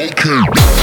Okay.